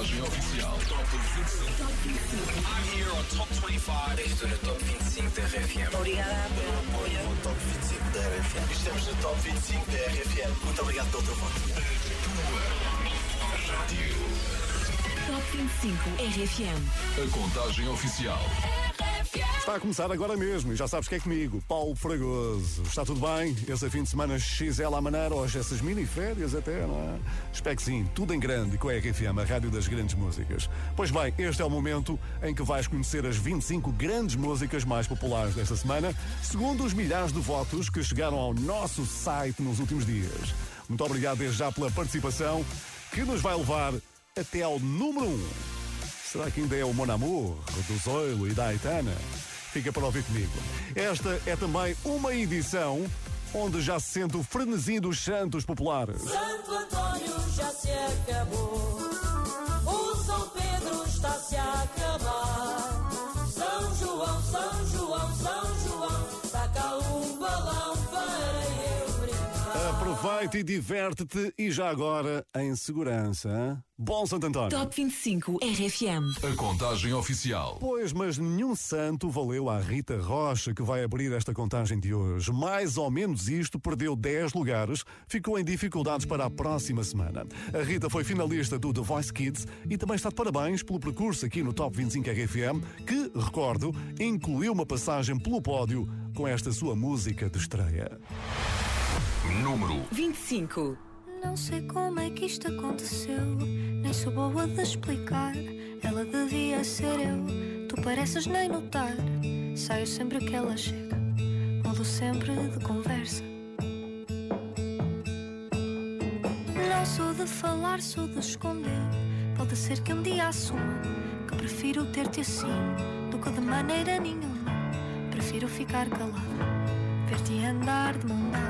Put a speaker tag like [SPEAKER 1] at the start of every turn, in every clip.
[SPEAKER 1] contagem oficial. Top 25.
[SPEAKER 2] Top 25.
[SPEAKER 3] I'm here on Top 25.
[SPEAKER 4] Estou no Top 25 da RFM.
[SPEAKER 2] Obrigada pelo apoio.
[SPEAKER 4] No Top 25 da RFM.
[SPEAKER 3] Estamos no Top 25 da RFM. Muito obrigado pelo teu voto.
[SPEAKER 1] Rádio.
[SPEAKER 2] Top 25 RFM.
[SPEAKER 1] A contagem oficial.
[SPEAKER 5] Está a começar agora mesmo e já sabes que é comigo, Paulo Fragoso. Está tudo bem? Esse fim de semana XL à maneira, hoje essas mini férias até, não é? Espero que sim, tudo em grande com a RFM, a rádio das grandes músicas. Pois bem, este é o momento em que vais conhecer as 25 grandes músicas mais populares desta semana, segundo os milhares de votos que chegaram ao nosso site nos últimos dias. Muito obrigado desde já pela participação, que nos vai levar até ao número 1. Será que ainda é o Mon Amour, do Zoilo e da Aitana? Fica para ouvir comigo. Esta é também uma edição onde já se sente o frenesim dos santos populares.
[SPEAKER 6] Santo Antônio já se acabou, o São Pedro está-se a acabar. São João, São João,
[SPEAKER 5] Aproveita e diverte-te e já agora em segurança. hein? Bom Santo António!
[SPEAKER 2] Top 25 RFM.
[SPEAKER 1] A contagem oficial.
[SPEAKER 5] Pois, mas nenhum santo valeu à Rita Rocha que vai abrir esta contagem de hoje. Mais ou menos isto, perdeu 10 lugares, ficou em dificuldades para a próxima semana. A Rita foi finalista do The Voice Kids e também está de parabéns pelo percurso aqui no Top 25 RFM, que, recordo, incluiu uma passagem pelo pódio com esta sua música de estreia.
[SPEAKER 1] Número
[SPEAKER 2] 25.
[SPEAKER 7] Não sei como é que isto aconteceu, nem sou boa de explicar. Ela devia ser eu, tu pareces nem notar. Saio sempre que ela chega, mudo sempre de conversa. Não sou de falar, sou de esconder. Pode ser que um dia assuma que prefiro ter-te assim do que de maneira nenhuma. Prefiro ficar calada, ver-te andar de mão dada.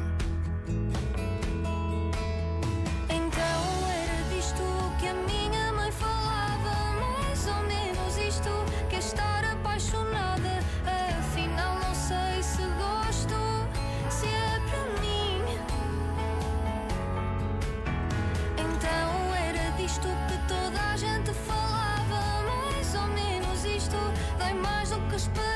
[SPEAKER 7] Mais do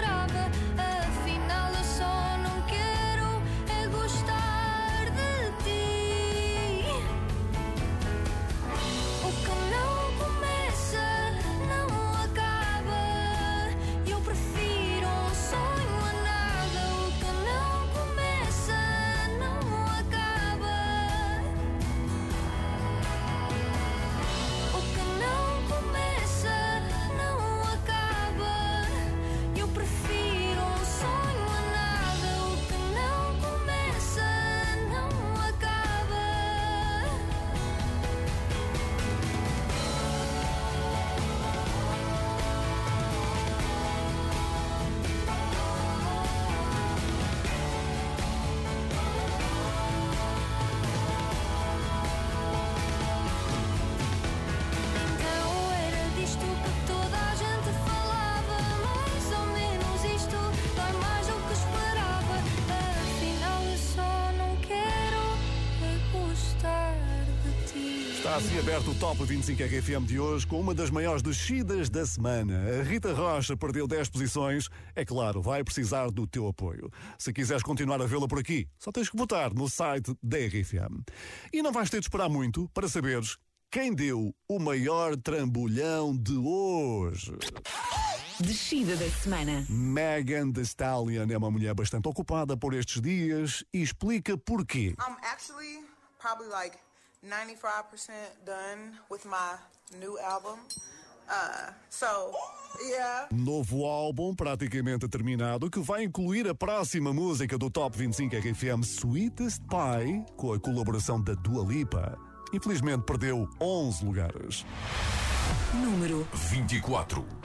[SPEAKER 5] Está assim aberto o Top 25 RFM de hoje com uma das maiores descidas da semana. A Rita Rocha perdeu 10 posições. É claro, vai precisar do teu apoio. Se quiseres continuar a vê-la por aqui, só tens que votar no site da RFM. E não vais ter de esperar muito para saberes quem deu o maior trambolhão de hoje.
[SPEAKER 2] Descida da semana.
[SPEAKER 5] Megan Thee Stallion é uma mulher bastante ocupada por estes dias e explica porquê.
[SPEAKER 8] I'm actually probably like 95% done with my new album. Uh, so, yeah.
[SPEAKER 5] Novo álbum praticamente terminado que vai incluir a próxima música do Top 25 RFM Sweetest Pie com a colaboração da Dua Lipa. Infelizmente perdeu 11 lugares.
[SPEAKER 2] Número
[SPEAKER 1] 24.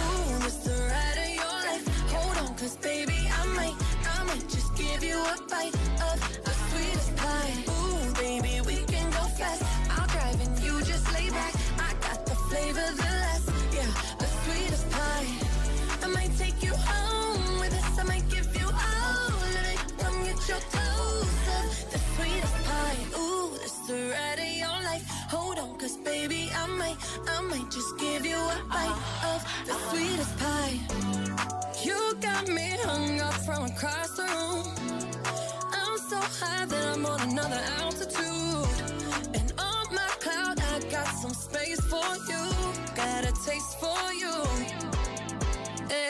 [SPEAKER 7] Cause baby, I might, I might just give you a bite of the sweetest pie. Ooh, baby, we can go fast. I'll drive and you just lay back. I got the flavor, the last, yeah, the sweetest pie. I might take you home with us. I might give you all of it. Come get your toast of the sweetest pie. Ooh, it's the your life. Hold on, cause baby, I might, I might just give you a bite of the sweetest pie. You got me hung up from across the room. I'm so high that I'm on another altitude. And on my cloud, I got some space for you. Got a taste for you.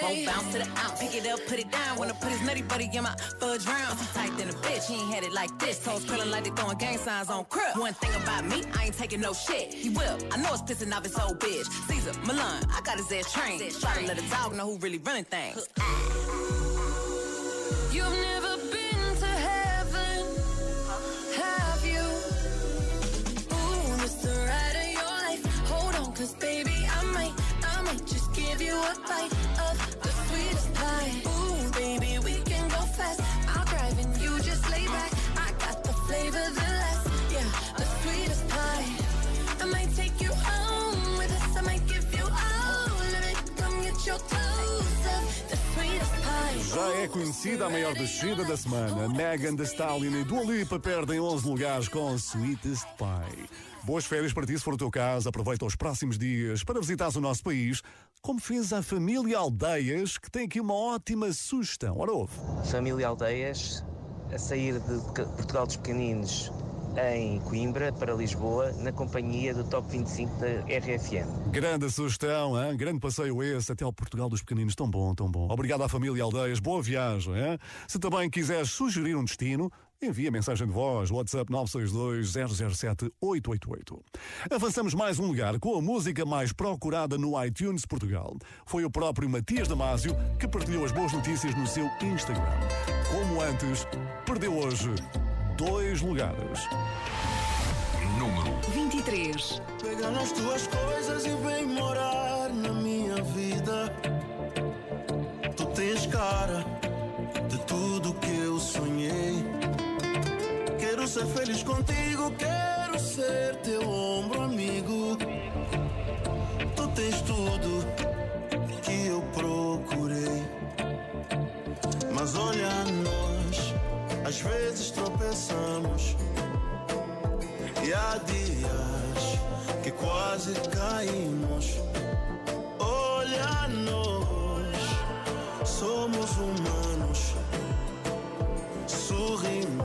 [SPEAKER 9] Won't bounce to the out, pick it up, put it down. Wanna put his nutty buddy in my fudge round. Too tight than a bitch, he ain't had it like this. Toes curling like they throwing gang signs on crib. One thing about me, I ain't taking no shit. He will, I know it's pissing off his old bitch. Caesar, Milan, I got his ass trained. Try to let a dog know who really running things.
[SPEAKER 7] You've never
[SPEAKER 5] Já é conhecida a maior descida da semana. Megan Thee Stallion e Dua Lipa perdem 11 lugares com Sweetest Pie. Boas férias para ti, se for o teu caso. Aproveita os próximos dias para visitares o nosso país, como fez a família Aldeias, que tem aqui uma ótima sugestão. Ora, ouve.
[SPEAKER 10] Família Aldeias a sair de Portugal dos Pequeninos em Coimbra para Lisboa na companhia do Top 25 da RFM.
[SPEAKER 5] Grande sugestão, hein? grande passeio esse até ao Portugal dos Pequeninos. Tão bom, tão bom. Obrigado à família Aldeias. Boa viagem. Hein? Se também quiseres sugerir um destino, envia mensagem de voz. WhatsApp 962-007-888. Avançamos mais um lugar com a música mais procurada no iTunes Portugal. Foi o próprio Matias Damasio que partilhou as boas notícias no seu Instagram. Como antes, perdeu hoje dois lugares.
[SPEAKER 1] Número
[SPEAKER 2] 23.
[SPEAKER 11] Pega nas tuas coisas e vem morar na minha vida. Tu tens cara de tudo que eu sonhei. Quero ser feliz contigo, quero ser teu ombro amigo. Tu tens tudo que eu procurei. Mas olha às vezes tropeçamos. E há dias que quase caímos. Olha-nos, somos humanos. Sorrimos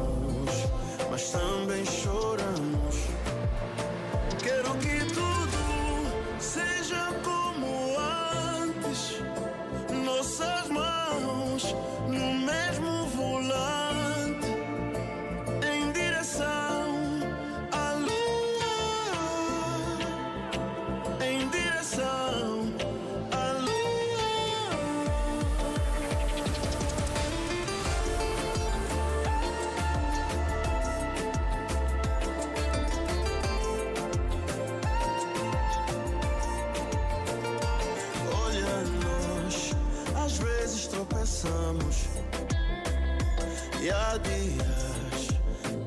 [SPEAKER 11] E há dias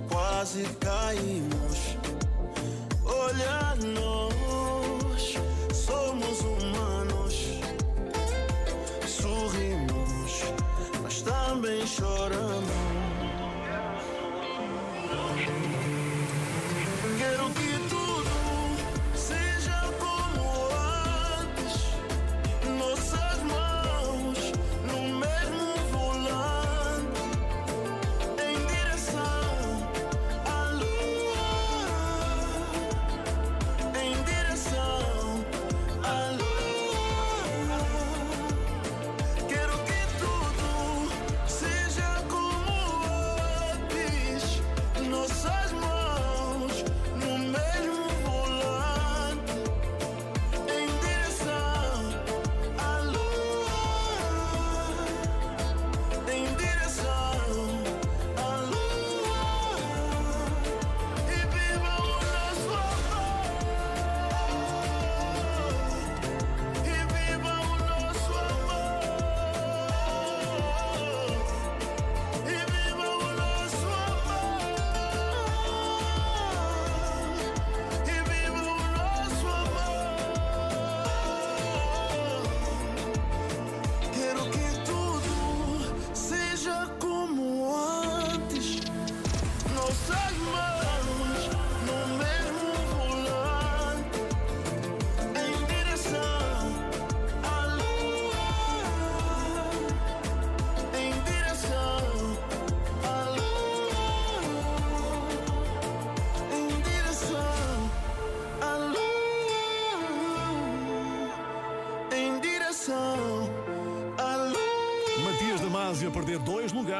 [SPEAKER 11] quase caímos. Olha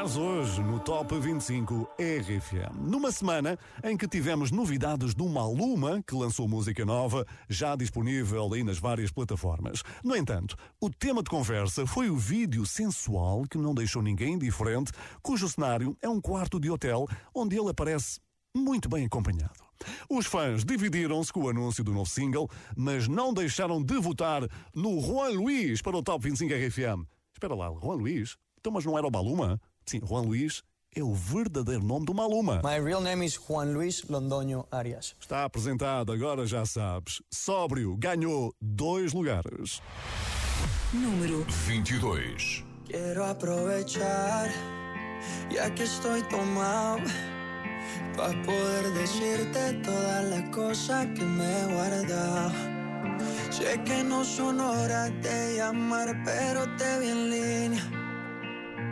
[SPEAKER 5] lugares hoje no Top 25 RFM. Numa semana em que tivemos novidades do Maluma, que lançou música nova, já disponível aí nas várias plataformas. No entanto, o tema de conversa foi o vídeo sensual que não deixou ninguém indiferente, cujo cenário é um quarto de hotel onde ele aparece muito bem acompanhado. Os fãs dividiram-se com o anúncio do novo single, mas não deixaram de votar no Juan Luís para o Top 25 RFM. Espera lá, Juan Luís? Então, mas não era o Maluma? Sim, Juan Luís é o verdadeiro nome do Maluma.
[SPEAKER 12] My real name is Juan Luis Londoño Arias.
[SPEAKER 5] Está apresentado, agora já sabes. Sóbrio ganhou dois lugares.
[SPEAKER 2] Número
[SPEAKER 1] 22.
[SPEAKER 11] Quiero aprovechar, ya que estoy tomado, para poder decirte todas las cosas que me he guardado. Sé que no son horas de llamar, pero te vi en línea.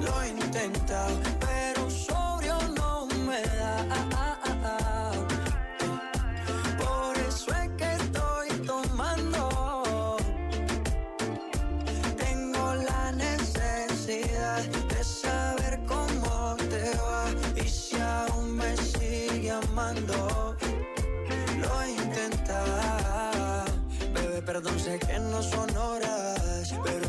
[SPEAKER 11] Lo he intentado, pero sobrio no me da. Por eso es que estoy tomando. Tengo la necesidad de saber cómo te va y si aún me sigue amando. Lo he intentado, bebé, perdón, sé que no son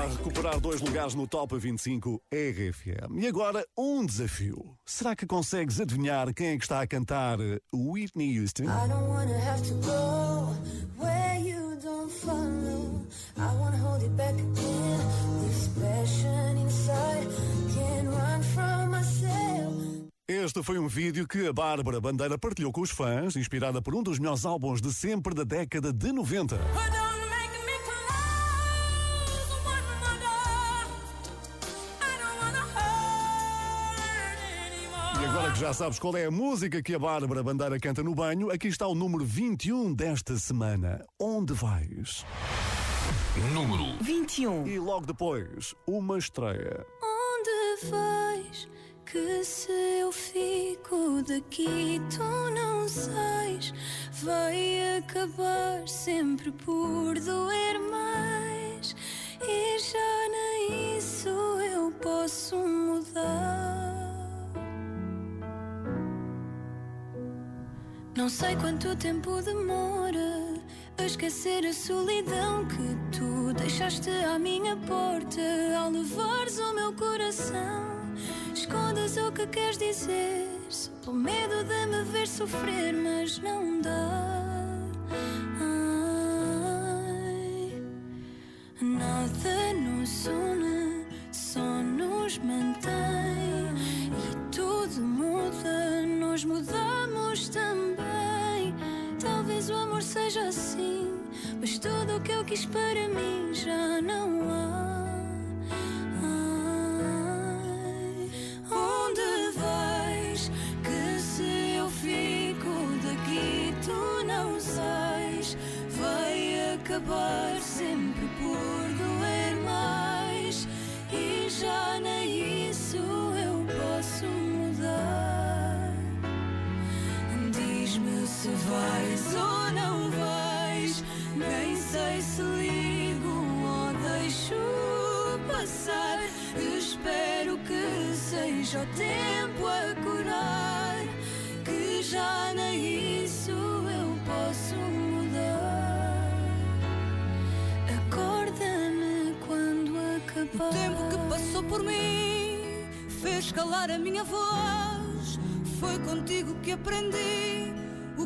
[SPEAKER 5] A recuperar dois lugares no Top 25 RFM. E agora, um desafio. Será que consegues adivinhar quem é que está a cantar Whitney Houston?
[SPEAKER 6] I don't wanna have to go where you don't follow. I wanna hold it back again. This passion inside can't run from myself.
[SPEAKER 5] Este foi um vídeo que a Bárbara Bandeira partilhou com os fãs, inspirada por um dos melhores álbuns de sempre da década de 90. Já sabes qual é a música que a Bárbara Bandeira canta no banho, aqui está o número 21 desta semana. Onde vais?
[SPEAKER 1] Número
[SPEAKER 2] 21.
[SPEAKER 5] E logo depois, uma estreia.
[SPEAKER 7] Onde vais? Que se eu fico daqui, tu não sais. Vai acabar sempre por doer mais. E já nem isso eu posso mudar. Não sei quanto tempo demora a esquecer a solidão que tu deixaste à minha porta ao levares o meu coração. Escondas o que queres dizer, só pelo medo de me ver sofrer, mas não dá. Ai, nada nos une, só nos mantém. E tudo muda, nós mudamos também. Talvez o amor seja assim, mas tudo o que eu quis para mim já não há. Onde vais? Que se eu fico daqui, tu não sais. Vai acabar sempre por se vais ou não vais. Nem sei se ligo ou deixo passar. Espero que seja o tempo a curar. Que já nem isso eu posso mudar. Acorda-me quando acabar.
[SPEAKER 13] O tempo que passou por mim fez calar a minha voz. Foi contigo que aprendi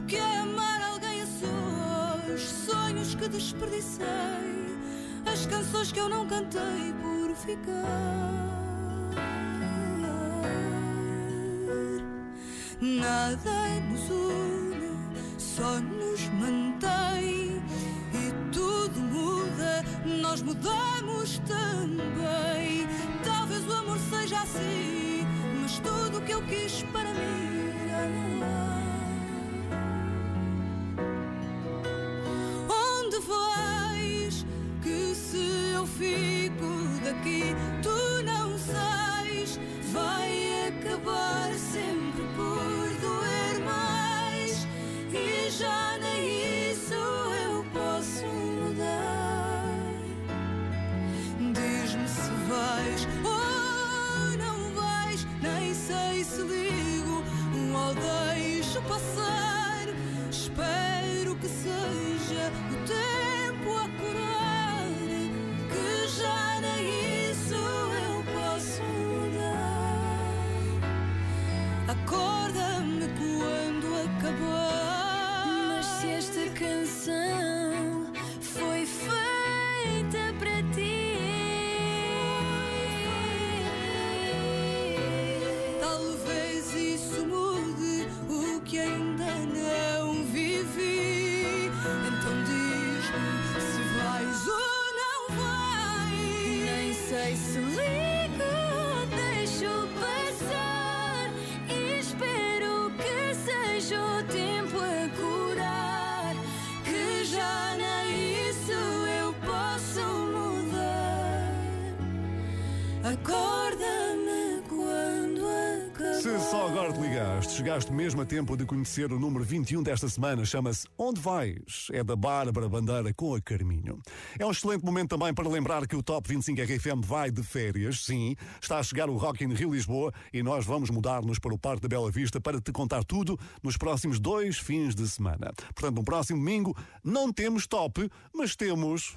[SPEAKER 13] que é amar alguém a sós. Sonhos que desperdicei, as canções que eu não cantei por ficar. Nada nos une, só nos mantém. E tudo muda, nós mudamos também. Talvez o amor seja assim, mas tudo o que eu quis para mim já não fico daqui, tu não sais. Vai acabar sempre por doer mais. E já nem isso eu posso mudar. Diz-me se vais ou não vais. Nem sei se ligo ou deixo passar.
[SPEAKER 5] Chegaste mesmo a tempo de conhecer o número 21 desta semana, chama-se Onde Vais? É da Bárbara Bandeira com a Carminho. É um excelente momento também para lembrar que o Top 25 RFM vai de férias, sim. Está a chegar o Rock in Rio Lisboa e nós vamos mudar-nos para o Parque da Bela Vista para te contar tudo nos próximos dois fins de semana. Portanto, no próximo domingo não temos top, mas temos.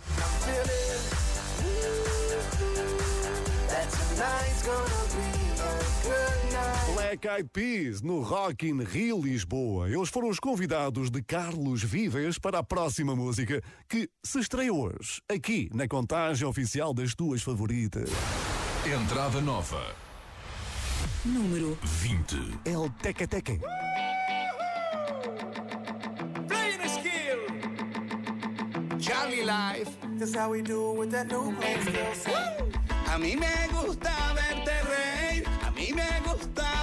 [SPEAKER 5] Black Eyed Peas no Rock in Rio Lisboa. Eles foram os convidados de Carlos Vives para a próxima música que se estreia hoje, aqui na contagem oficial das tuas favoritas.
[SPEAKER 1] Entrada nova.
[SPEAKER 2] Número
[SPEAKER 1] 20.
[SPEAKER 5] El Teque Teque.
[SPEAKER 3] Playing a skill. Jolly life.
[SPEAKER 11] That's how we do with that new still
[SPEAKER 3] A mí me gusta verte reír, a mí me gusta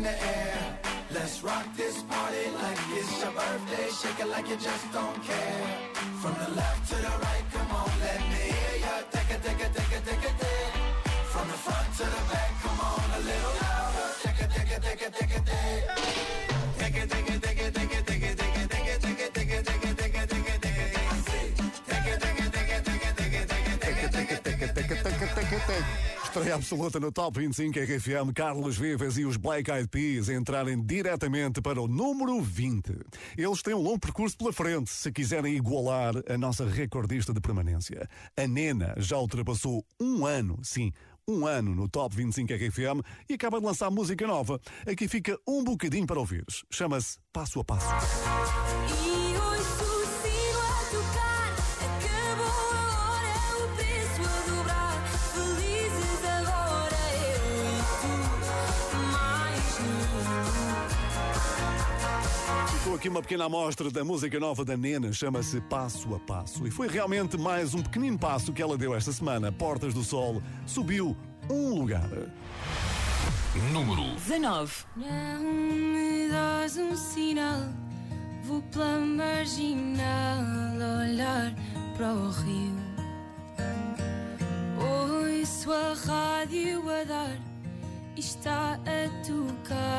[SPEAKER 11] in the air. Let's rock this party like it's your birthday. Shake it like you just don't care. From the left
[SPEAKER 5] Estreia absoluta no Top 25 RFM, Carlos Vives e os Black Eyed Peas entrarem diretamente para o número 20. Eles têm um longo percurso pela frente, se quiserem igualar a nossa recordista de permanência. A Nena já ultrapassou um ano, sim, um ano no Top 25 RFM e acaba de lançar música nova. Aqui fica um bocadinho para ouvires. Chama-se Passo a Passo. Aqui uma pequena amostra da música nova da Nena, chama-se Passo a Passo. E foi realmente mais um pequenino passo que ela deu esta semana. Portas do Sol subiu um lugar.
[SPEAKER 1] Número
[SPEAKER 2] 19.
[SPEAKER 6] Não me dás um sinal, vou pela marginal olhar para o rio. Ouço a rádio a dar está a tocar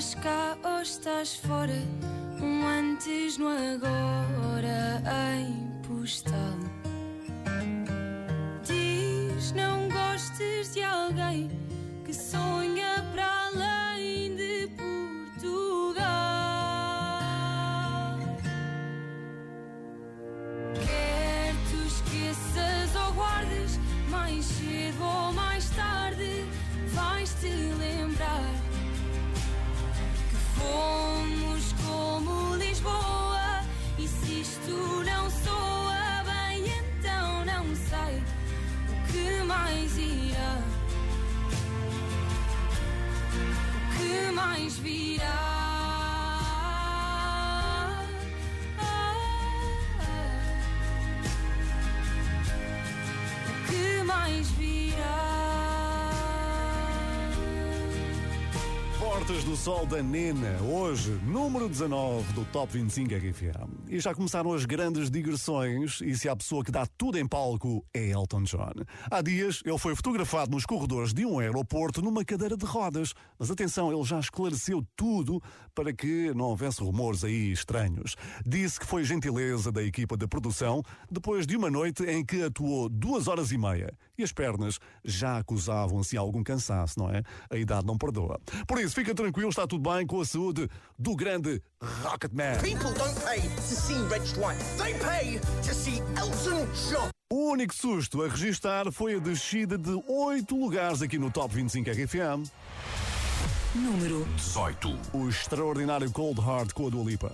[SPEAKER 7] estás cá ou estás fora, um antes no agora
[SPEAKER 5] Sol da Nena, hoje, número 19 do Top 25 RFM. E já começaram as grandes digressões, e se há pessoa que dá tudo em palco, é Elton John. Há dias, ele foi fotografado nos corredores de um aeroporto numa cadeira de rodas. Mas atenção, ele já esclareceu tudo para que não houvesse rumores aí estranhos. Disse que foi gentileza da equipa de produção depois de uma noite em que atuou duas horas e meia. E as pernas já acusavam-se algum cansaço, não é? A idade não perdoa. Por isso, fica tranquilo, está tudo bem com a saúde do grande Rocketman.
[SPEAKER 14] People don't pay to see White. They pay to see Elton John.
[SPEAKER 5] O único susto a registar foi a descida de oito lugares aqui no Top 25 RFM.
[SPEAKER 2] Número
[SPEAKER 1] 18.
[SPEAKER 5] O extraordinário Cold Heart com a Dua Lipa.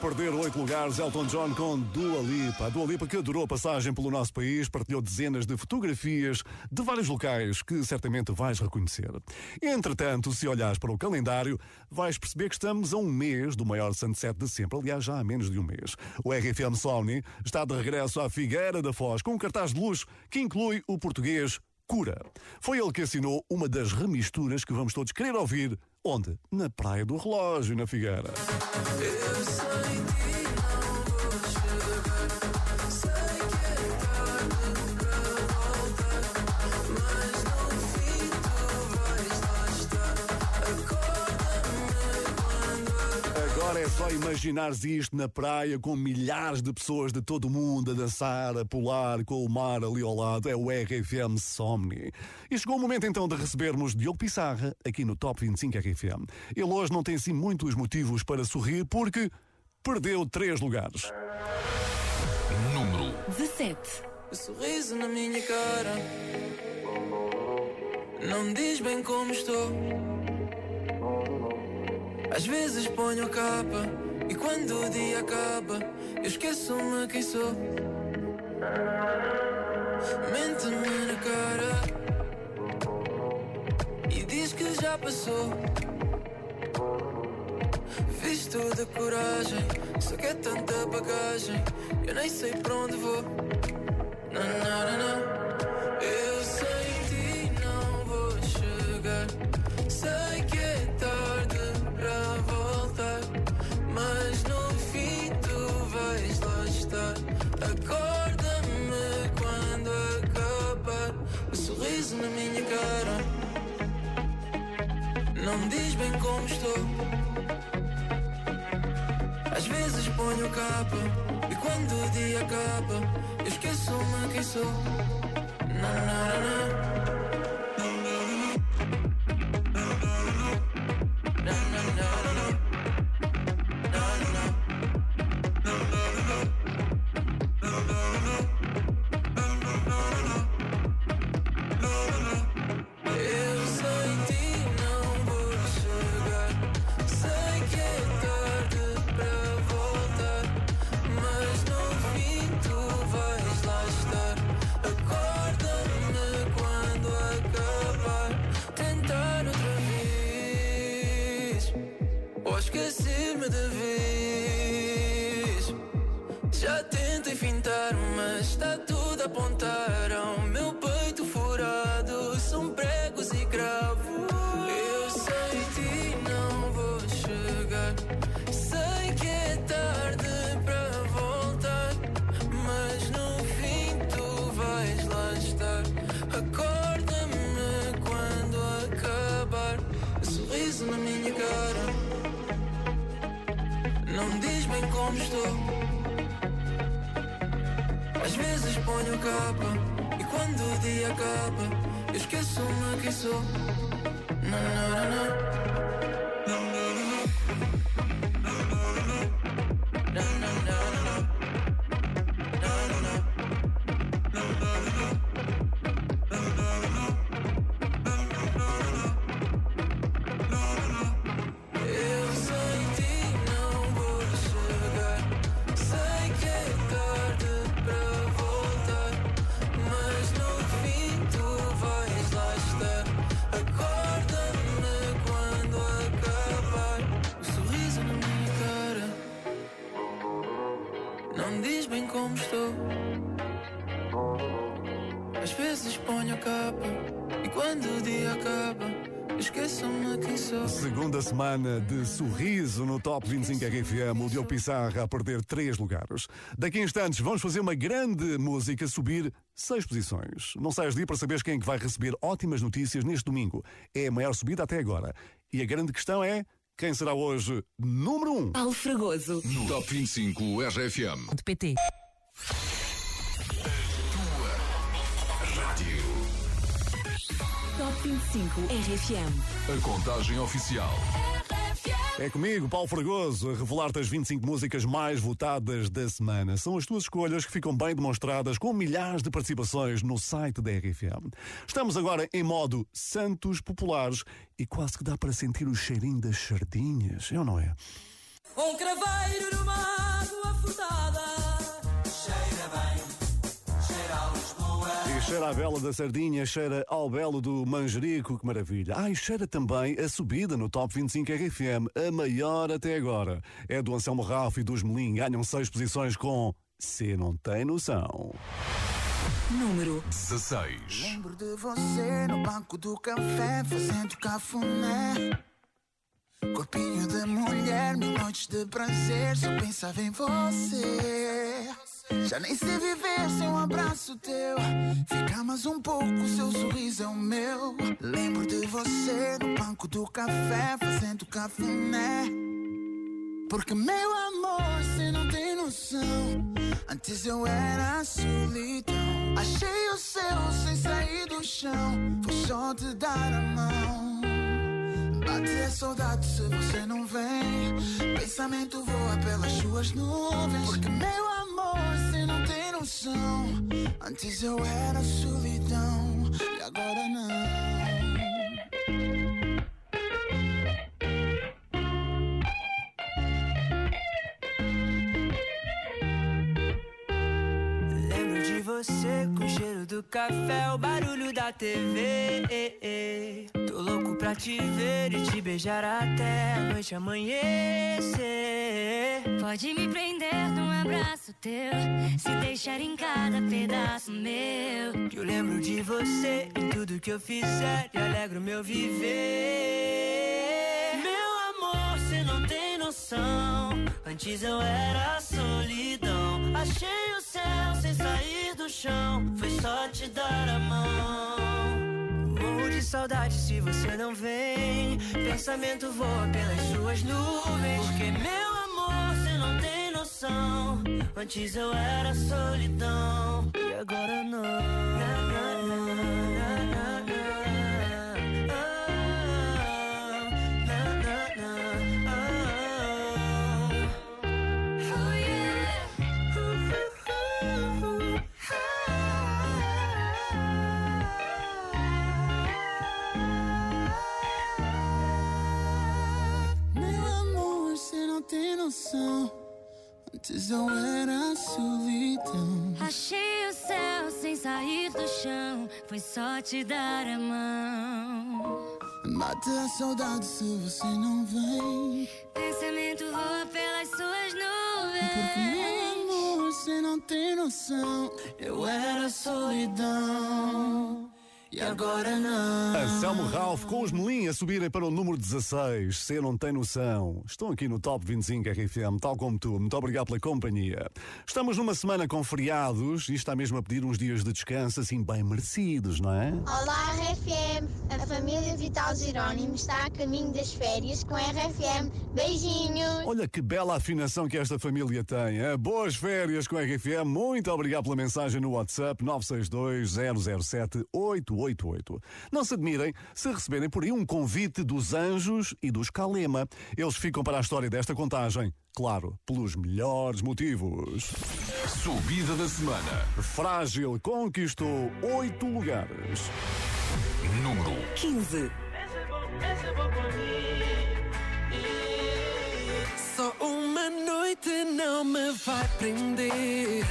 [SPEAKER 5] Perder oito lugares, Elton John com Dua Lipa. A Dua Lipa que adorou a passagem pelo nosso país, partilhou dezenas de fotografias de vários locais que certamente vais reconhecer. Entretanto, se olhares para o calendário, vais perceber que estamos a um mês do maior sunset de sempre. Aliás, já há menos de um mês. O RFM Sony está de regresso à Figueira da Foz com um cartaz de luxo que inclui o português Cura. Foi ele que assinou uma das remisturas que vamos todos querer ouvir. Onde? Na Praia do Relógio, na Figueira.
[SPEAKER 6] Eu sem é
[SPEAKER 5] só imaginares isto na praia com milhares de pessoas de todo o mundo a dançar, a pular com o mar ali ao lado. É o RFM Somni. E chegou o momento então de recebermos Diogo Pissarra aqui no Top 25 RFM. Ele hoje não tem assim muitos motivos para sorrir porque perdeu três lugares.
[SPEAKER 1] Número
[SPEAKER 6] 17. O sorriso na minha cara não me diz bem como estou. Às vezes ponho capa e quando o dia acaba, eu esqueço-me quem sou. Mente-me na cara e diz que já passou. Visto de coragem, só que é tanta bagagem, eu nem sei para onde vou. Não, não, não, não. Sorriso na minha cara não me diz bem como estou. Às vezes ponho capa e quando o dia acaba, eu esqueço-me quem sou. Não, não, não, como estou. Às vezes ponho
[SPEAKER 15] a capa e quando o dia acaba, esqueço-me quem sou.
[SPEAKER 5] Segunda semana de sorriso no Top 25 RFM, o Diogo Pissarra a perder três lugares. Daqui a instantes vamos fazer uma grande música subir seis posições. Não saias de para saberes quem é que vai receber ótimas notícias neste domingo. É a maior subida até agora. E a grande questão é, quem será hoje número um?
[SPEAKER 2] Paulo Fragoso.
[SPEAKER 1] No Top 25 RFM.
[SPEAKER 2] De PT.
[SPEAKER 1] Rádio.
[SPEAKER 2] Top 25 RFM.
[SPEAKER 1] A contagem oficial.
[SPEAKER 5] É comigo, Paulo Fragoso, a revelar-te as 25 músicas mais votadas da semana. São as tuas escolhas que ficam bem demonstradas com milhares de participações no site da RFM. Estamos agora em modo Santos Populares e quase que dá para sentir o cheirinho das sardinhas, é ou não é?
[SPEAKER 6] Um craveiro numa água furtada. Cheira a
[SPEAKER 5] bela da sardinha, cheira ao belo do manjerico, que maravilha. Ah, e cheira também a subida no Top 25 RFM, a maior até agora. É do Anselmo Ralph e dos Melim, ganham seis posições com Se Não Tem Noção.
[SPEAKER 2] Número
[SPEAKER 1] 16.
[SPEAKER 16] Lembro de você no banco do café, fazendo cafuné. Corpinho de mulher, mil noites de prazer, só pensava em você. Já nem sei viver sem um abraço teu. Fica mais um pouco, seu sorriso é o meu. Lembro de você no banco do café, fazendo cafuné. Porque, meu amor, você não tem noção. Antes eu era solidão. Achei o céu sem sair do chão. Foi só te dar a mão. Bate a saudade se você não vem. Pensamento voa pelas suas nuvens. Porque, meu amor, noção. Antes eu era solidão. E agora não.
[SPEAKER 15] Você com o cheiro do café, o barulho da TV. Tô louco pra te ver e te beijar até a noite amanhecer.
[SPEAKER 7] Pode me prender num abraço teu, se deixar em cada pedaço meu.
[SPEAKER 15] Que eu lembro de você em tudo que eu fizer e alegro meu viver. Meu amor, você não tem noção. Antes eu era solidão. Achei o céu sem sair do chão. Foi só te dar a mão. Morro de saudade se você não vem. Pensamento voa pelas suas nuvens. Porque, meu amor, você não tem noção. Antes eu era solidão. E agora não.
[SPEAKER 16] Tem noção. Antes eu era solidão.
[SPEAKER 7] Achei o céu sem sair do chão, foi só te dar a mão.
[SPEAKER 16] Bate a saudade se você não vem.
[SPEAKER 7] Pensamento voa pelas suas
[SPEAKER 16] Porque, meu
[SPEAKER 7] nuvens.
[SPEAKER 16] amor, você não tem noção. Eu era solidão. E agora não.
[SPEAKER 5] Anselmo Ralph com os Melim a subirem para o número 16. Se não tem noção. Estão aqui no Top 25 RFM, tal como tu. Muito obrigado pela companhia. Estamos numa semana com feriados e está mesmo a pedir uns dias de descanso assim bem merecidos, não é?
[SPEAKER 17] Olá, RFM. A família Vital Jerónimo está a caminho das férias com a RFM. Beijinhos.
[SPEAKER 5] Olha que bela afinação que esta família tem. hein? Boas férias com a RFM. Muito obrigado pela mensagem no WhatsApp 962 007 888. Não se admirem se receberem por aí um convite dos Anjos e dos Calema. Eles ficam para a história desta contagem. Claro, pelos melhores motivos.
[SPEAKER 1] Subida da semana.
[SPEAKER 5] Frágil conquistou oito lugares.
[SPEAKER 1] Número
[SPEAKER 2] 15.
[SPEAKER 15] Só uma noite não me vai prender.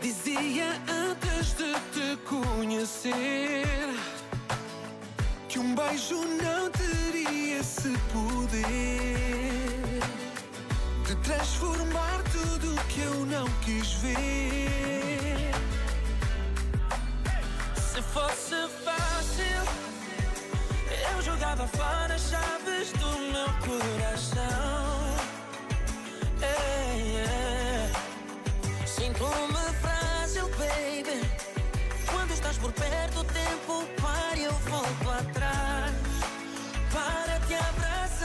[SPEAKER 15] Dizia antes conhecer que um beijo não teria esse poder de
[SPEAKER 18] transformar tudo que eu não quis ver.
[SPEAKER 15] Se fosse fácil, eu jogava fora as chaves do meu coração. Ei, ei. Sinto-me frágil, baby. Estás por perto, o tempo para eu volto atrás para te abraçar.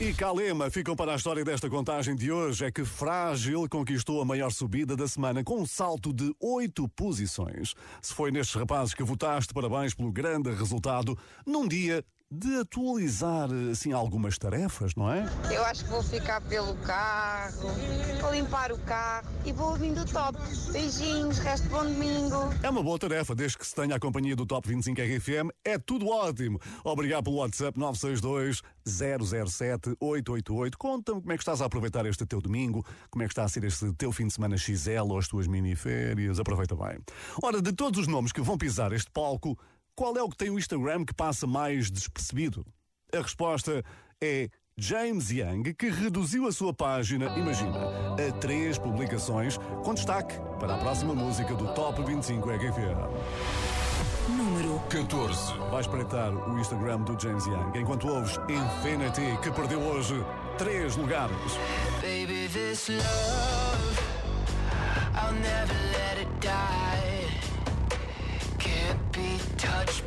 [SPEAKER 15] E
[SPEAKER 5] Calema ficam para a história desta contagem de hoje. É que Frágil conquistou a maior subida da semana com um salto de oito posições. Se foi nestes rapazes que votaste, parabéns pelo grande resultado num dia de atualizar assim algumas tarefas, não é?
[SPEAKER 19] Eu acho que vou ficar pelo carro, vou limpar o carro e vou ouvindo o top. Beijinhos, resto bom domingo.
[SPEAKER 5] É uma boa tarefa, desde que se tenha a companhia do Top 25 RFM, é tudo ótimo. Obrigado pelo WhatsApp 962 007 888. Conta-me como é que estás a aproveitar este teu domingo, como é que está a ser este teu fim de semana XL ou as tuas miniférias. Aproveita bem. Ora, de todos os nomes que vão pisar este palco, qual é o que tem o Instagram que passa mais despercebido? A resposta é James Young, que reduziu a sua página, imagina, a três publicações, com destaque para a próxima música do Top 25 RFM.
[SPEAKER 2] Número
[SPEAKER 1] 14.
[SPEAKER 5] Vai espreitar o Instagram do James Young, enquanto ouves Infinity, que perdeu hoje três lugares.
[SPEAKER 20] Baby,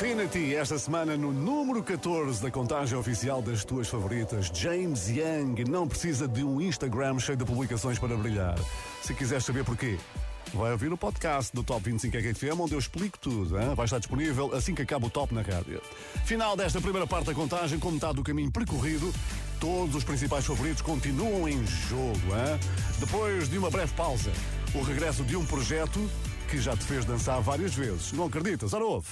[SPEAKER 20] Infinity,
[SPEAKER 5] esta semana no número 14 da contagem oficial das tuas favoritas. James Young não precisa de um Instagram cheio de publicações para brilhar. Se quiseres saber porquê, vai ouvir o podcast do Top 25 RFM, onde eu explico tudo. Hein? Vai estar disponível assim que acaba o top na rádio. Final desta primeira parte da contagem, com metade do caminho percorrido, todos os principais favoritos continuam em jogo. Hein? Depois de uma breve pausa, o regresso de um projeto que já te fez dançar várias vezes. Não acreditas? Ora ouve.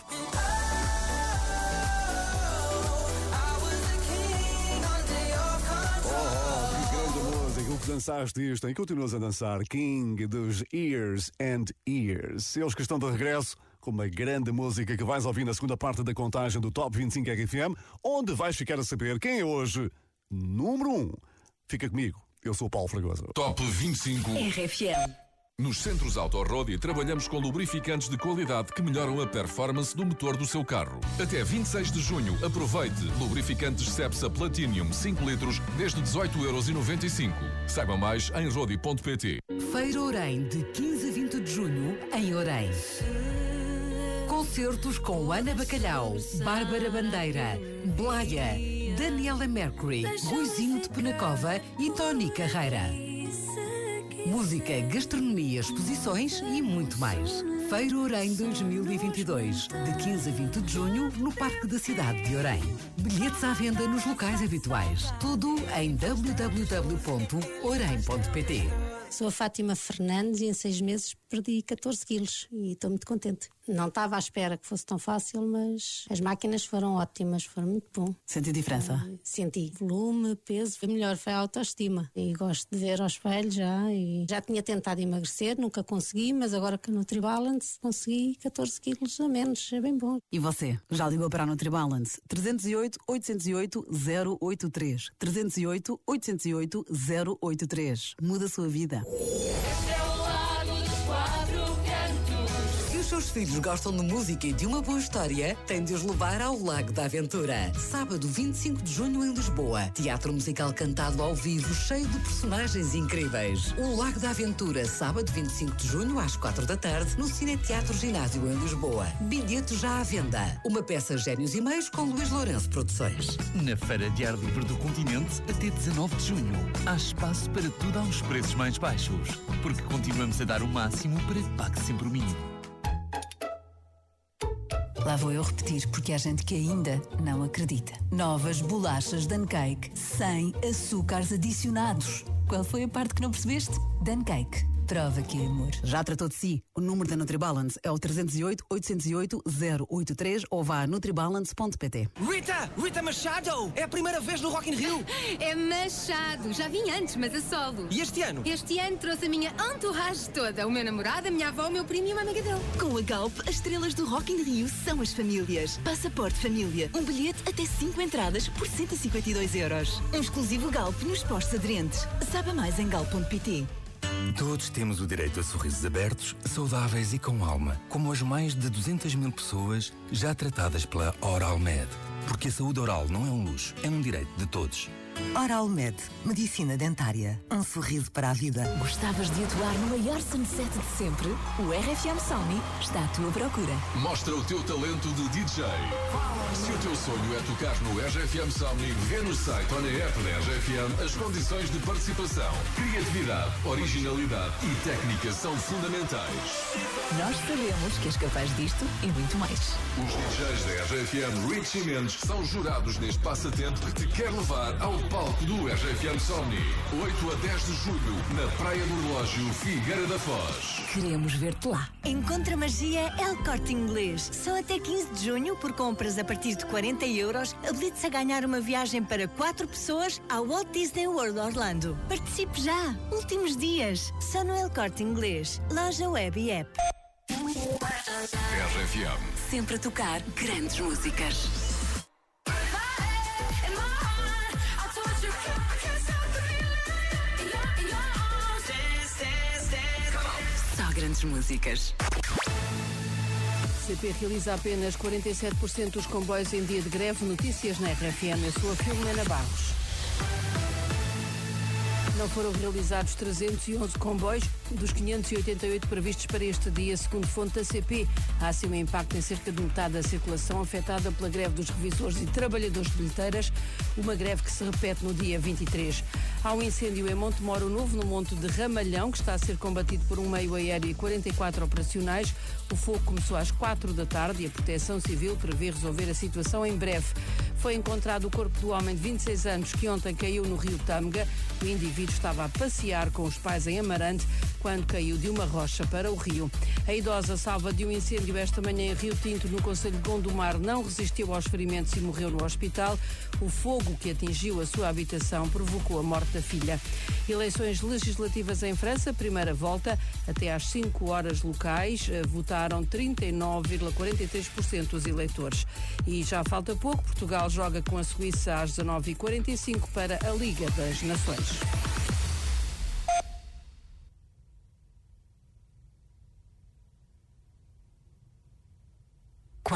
[SPEAKER 5] Dançaste isto, e continuas a dançar King dos Ears and Ears. Eles que estão de regresso com uma grande música que vais ouvir na segunda parte da contagem do Top 25 RFM, onde vais ficar a saber quem é hoje número 1. Fica comigo, eu sou o Paulo Fragoso.
[SPEAKER 1] Top 25.
[SPEAKER 2] RFM.
[SPEAKER 1] Nos centros Auto Rodi trabalhamos com lubrificantes de qualidade que melhoram a performance do motor do seu carro. Até 26 de junho, aproveite lubrificantes Cepsa Platinum 5 litros desde 18,95€. Saiba mais em rodi.pt.
[SPEAKER 21] Feira Orem de 15 a 20 de junho em Orem. Concertos com Ana Bacalhau, Bárbara Bandeira, Blaia, Daniela Mercury, Ruizinho de Penacova e Tony Carreira. Música, gastronomia, exposições e muito mais. Feira Orem 2022, de 15 a 20 de junho, no Parque da Cidade de Orem. Bilhetes à venda nos locais habituais. Tudo em www.orem.pt.
[SPEAKER 22] Sou a Fátima Fernandes e em seis meses perdi 14 quilos e estou muito contente. Não estava à espera que fosse tão fácil, mas as máquinas foram ótimas, foram muito bom.
[SPEAKER 23] Senti diferença?
[SPEAKER 22] Senti volume, peso, foi melhor, foi a autoestima. E gosto de ver ao espelho já. E já tinha tentado emagrecer, nunca consegui, mas agora que a NutriBalance consegui 14 quilos a menos, é bem bom.
[SPEAKER 23] E você? Já ligou para a NutriBalance? 308 808 083. 308 808 083. Muda a sua vida.
[SPEAKER 21] Seus filhos gostam de música e de uma boa história, tem de os levar ao Lago da Aventura. Sábado 25 de junho em Lisboa. Teatro musical cantado ao vivo, cheio de personagens incríveis. O Lago da Aventura, sábado 25 de junho às 4 da tarde, no Cine Teatro Ginásio em Lisboa. Bilhetes já à venda. Uma peça Gênios e Meios com Luís Lourenço Produções.
[SPEAKER 24] Na Feira de Ar Livre do Continente, até 19 de junho, há espaço para tudo a uns preços mais baixos. Porque continuamos a dar o máximo para que pague sempre o mínimo.
[SPEAKER 25] Lá vou eu repetir, porque há gente que ainda não acredita. Novas bolachas Dancake, sem açúcares adicionados. Qual foi a parte que não percebeste? Dancake. Prova que é amor.
[SPEAKER 23] Já tratou de si? O número da NutriBalance é o 308 808 083 ou vá a nutribalance.pt.
[SPEAKER 14] Rita! Rita Machado! É a primeira vez no Rock in Rio!
[SPEAKER 26] É Machado. Já vim antes, mas a solo.
[SPEAKER 14] E este ano?
[SPEAKER 26] Este ano trouxe a minha entourage toda. O meu namorado, a minha avó, o meu primo e uma amiga dele.
[SPEAKER 27] Com a Galp, as estrelas do Rock in Rio são as famílias. Passaporte Família. Um bilhete até 5 entradas por 152 euros. Um exclusivo Galp nos postos aderentes. Saiba mais em galp.pt.
[SPEAKER 28] Todos temos o direito a sorrisos abertos, saudáveis e com alma, como as mais de 200 mil pessoas já tratadas pela Oral Med. Porque a saúde oral não é um luxo, é um direito de todos.
[SPEAKER 29] Oralmed, Medicina Dentária. Um sorriso para a vida.
[SPEAKER 25] Gostavas de atuar no maior sunset de sempre? O RFM Sony está à tua procura.
[SPEAKER 1] Mostra o teu talento de DJ. Se o teu sonho é tocar no RFM Somni, vê no site ou na app da RFM as condições de participação. Criatividade, originalidade e técnica são fundamentais.
[SPEAKER 25] Nós sabemos que és capaz disto e muito mais.
[SPEAKER 1] Os DJs da RFM Rich e Mendes são jurados neste passatempo que te quer levar ao palco do RFM Somni. 8 a 10 de julho, na Praia do Relógio, Figueira da Foz.
[SPEAKER 25] Queremos ver-te lá.
[SPEAKER 30] Encontra magia El Corte Inglês. Só até 15 de junho, por compras a partir de 40 euros, habilite-se a ganhar uma viagem para 4 pessoas ao Walt Disney World Orlando. Participe já! Últimos dias. Só no El Corte Inglês. Loja web e app.
[SPEAKER 1] RFM.
[SPEAKER 21] Sempre a tocar grandes músicas. Grandes músicas.
[SPEAKER 31] CP realiza apenas 47% dos comboios em dia de greve. Notícias na RFM. Eu sou a Filomena Barros. Não foram realizados 311 comboios dos 588 previstos para este dia, segundo fonte da CP. Há assim um impacto em cerca de metade da circulação afetada pela greve dos revisores e trabalhadores de bilheteiras, uma greve que se repete no dia 23. Há um incêndio em Montemoro Novo, no Monte de Ramalhão, que está a ser combatido por um meio aéreo e 44 operacionais. O fogo começou às 4 da tarde e a Proteção Civil prevê resolver a situação em breve. Foi encontrado o corpo do homem de 26 anos que ontem caiu no rio Tâmega. O indivíduo estava a passear com os pais em Amarante quando caiu de uma rocha para o rio. A idosa salva de um incêndio esta manhã em Rio Tinto, no Conselho de Gondomar, não resistiu aos ferimentos e morreu no hospital. O fogo que atingiu a sua habitação provocou a morte da filha. Eleições legislativas em França, primeira volta, até às 5 horas locais, eh, votaram 39,43% dos eleitores. E já falta pouco, Portugal joga com a Suíça às 19h45 para a Liga das Nações.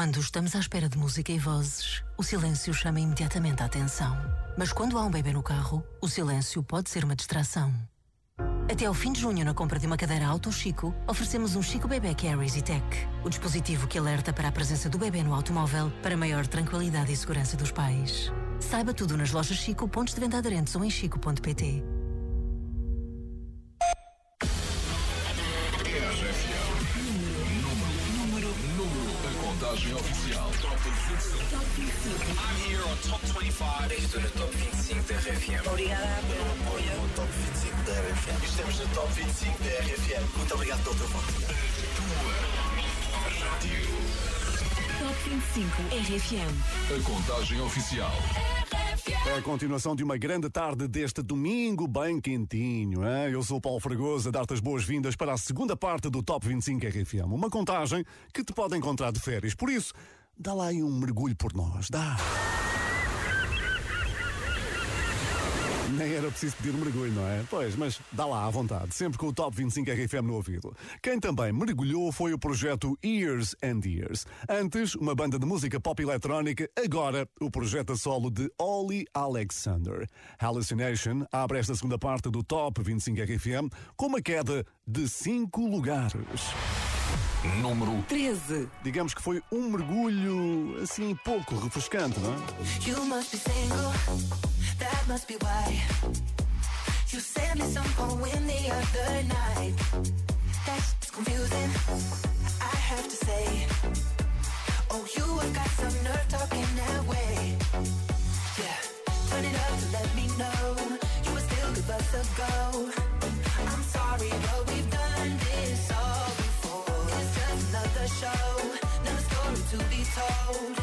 [SPEAKER 25] Quando estamos à espera de música e vozes, o silêncio chama imediatamente a atenção. Mas quando há um bebê no carro, o silêncio pode ser uma distração. Até ao fim de junho, na compra de uma cadeira Auto Chico, oferecemos um Chico Bebé Care EasyTech, o dispositivo que alerta para a presença do bebê no automóvel para maior tranquilidade e segurança dos pais. Saiba tudo nas lojas Chico, pontos de venda aderentes ou em chico.pt.
[SPEAKER 1] contagem oficial. Top 25. Top 25.
[SPEAKER 32] I'm here on Top 25. Estou no Top 25 da RFM. Obrigada pelo apoio. Top 25 da RFM. Estamos no Top 25 da RFM. Muito obrigado pelo teu voto.
[SPEAKER 21] Top 25 RFM.
[SPEAKER 1] A contagem oficial.
[SPEAKER 5] É a continuação de uma grande tarde deste domingo bem quentinho. Hein? Eu sou o Paulo Fragoso a dar-te as boas-vindas para a segunda parte do Top 25 RFM. Uma contagem que te pode encontrar de férias. Por isso, dá lá aí um mergulho por nós. Dá. Nem era preciso pedir um mergulho, não é? Pois, mas dá lá à vontade, sempre com o Top 25 RFM no ouvido. Quem também mergulhou foi o projeto Years and Years. Antes, uma banda de música pop eletrónica, agora o projeto a solo de Ollie Alexander. Hallucination abre esta segunda parte do Top 25 RFM com uma queda de 5 lugares.
[SPEAKER 1] Número
[SPEAKER 21] 13.
[SPEAKER 5] Digamos que foi um mergulho assim pouco refrescante, não é?
[SPEAKER 33] You must be single, that must be why. You sent me some poem the other night. That's confusing, I have to say. Oh, you have got some nerve talking that way. Yeah, turn it up to let me know you would still give us a go. I'm sorry, but we've done this all before. It's just another show, another story to be told.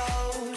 [SPEAKER 33] Oh.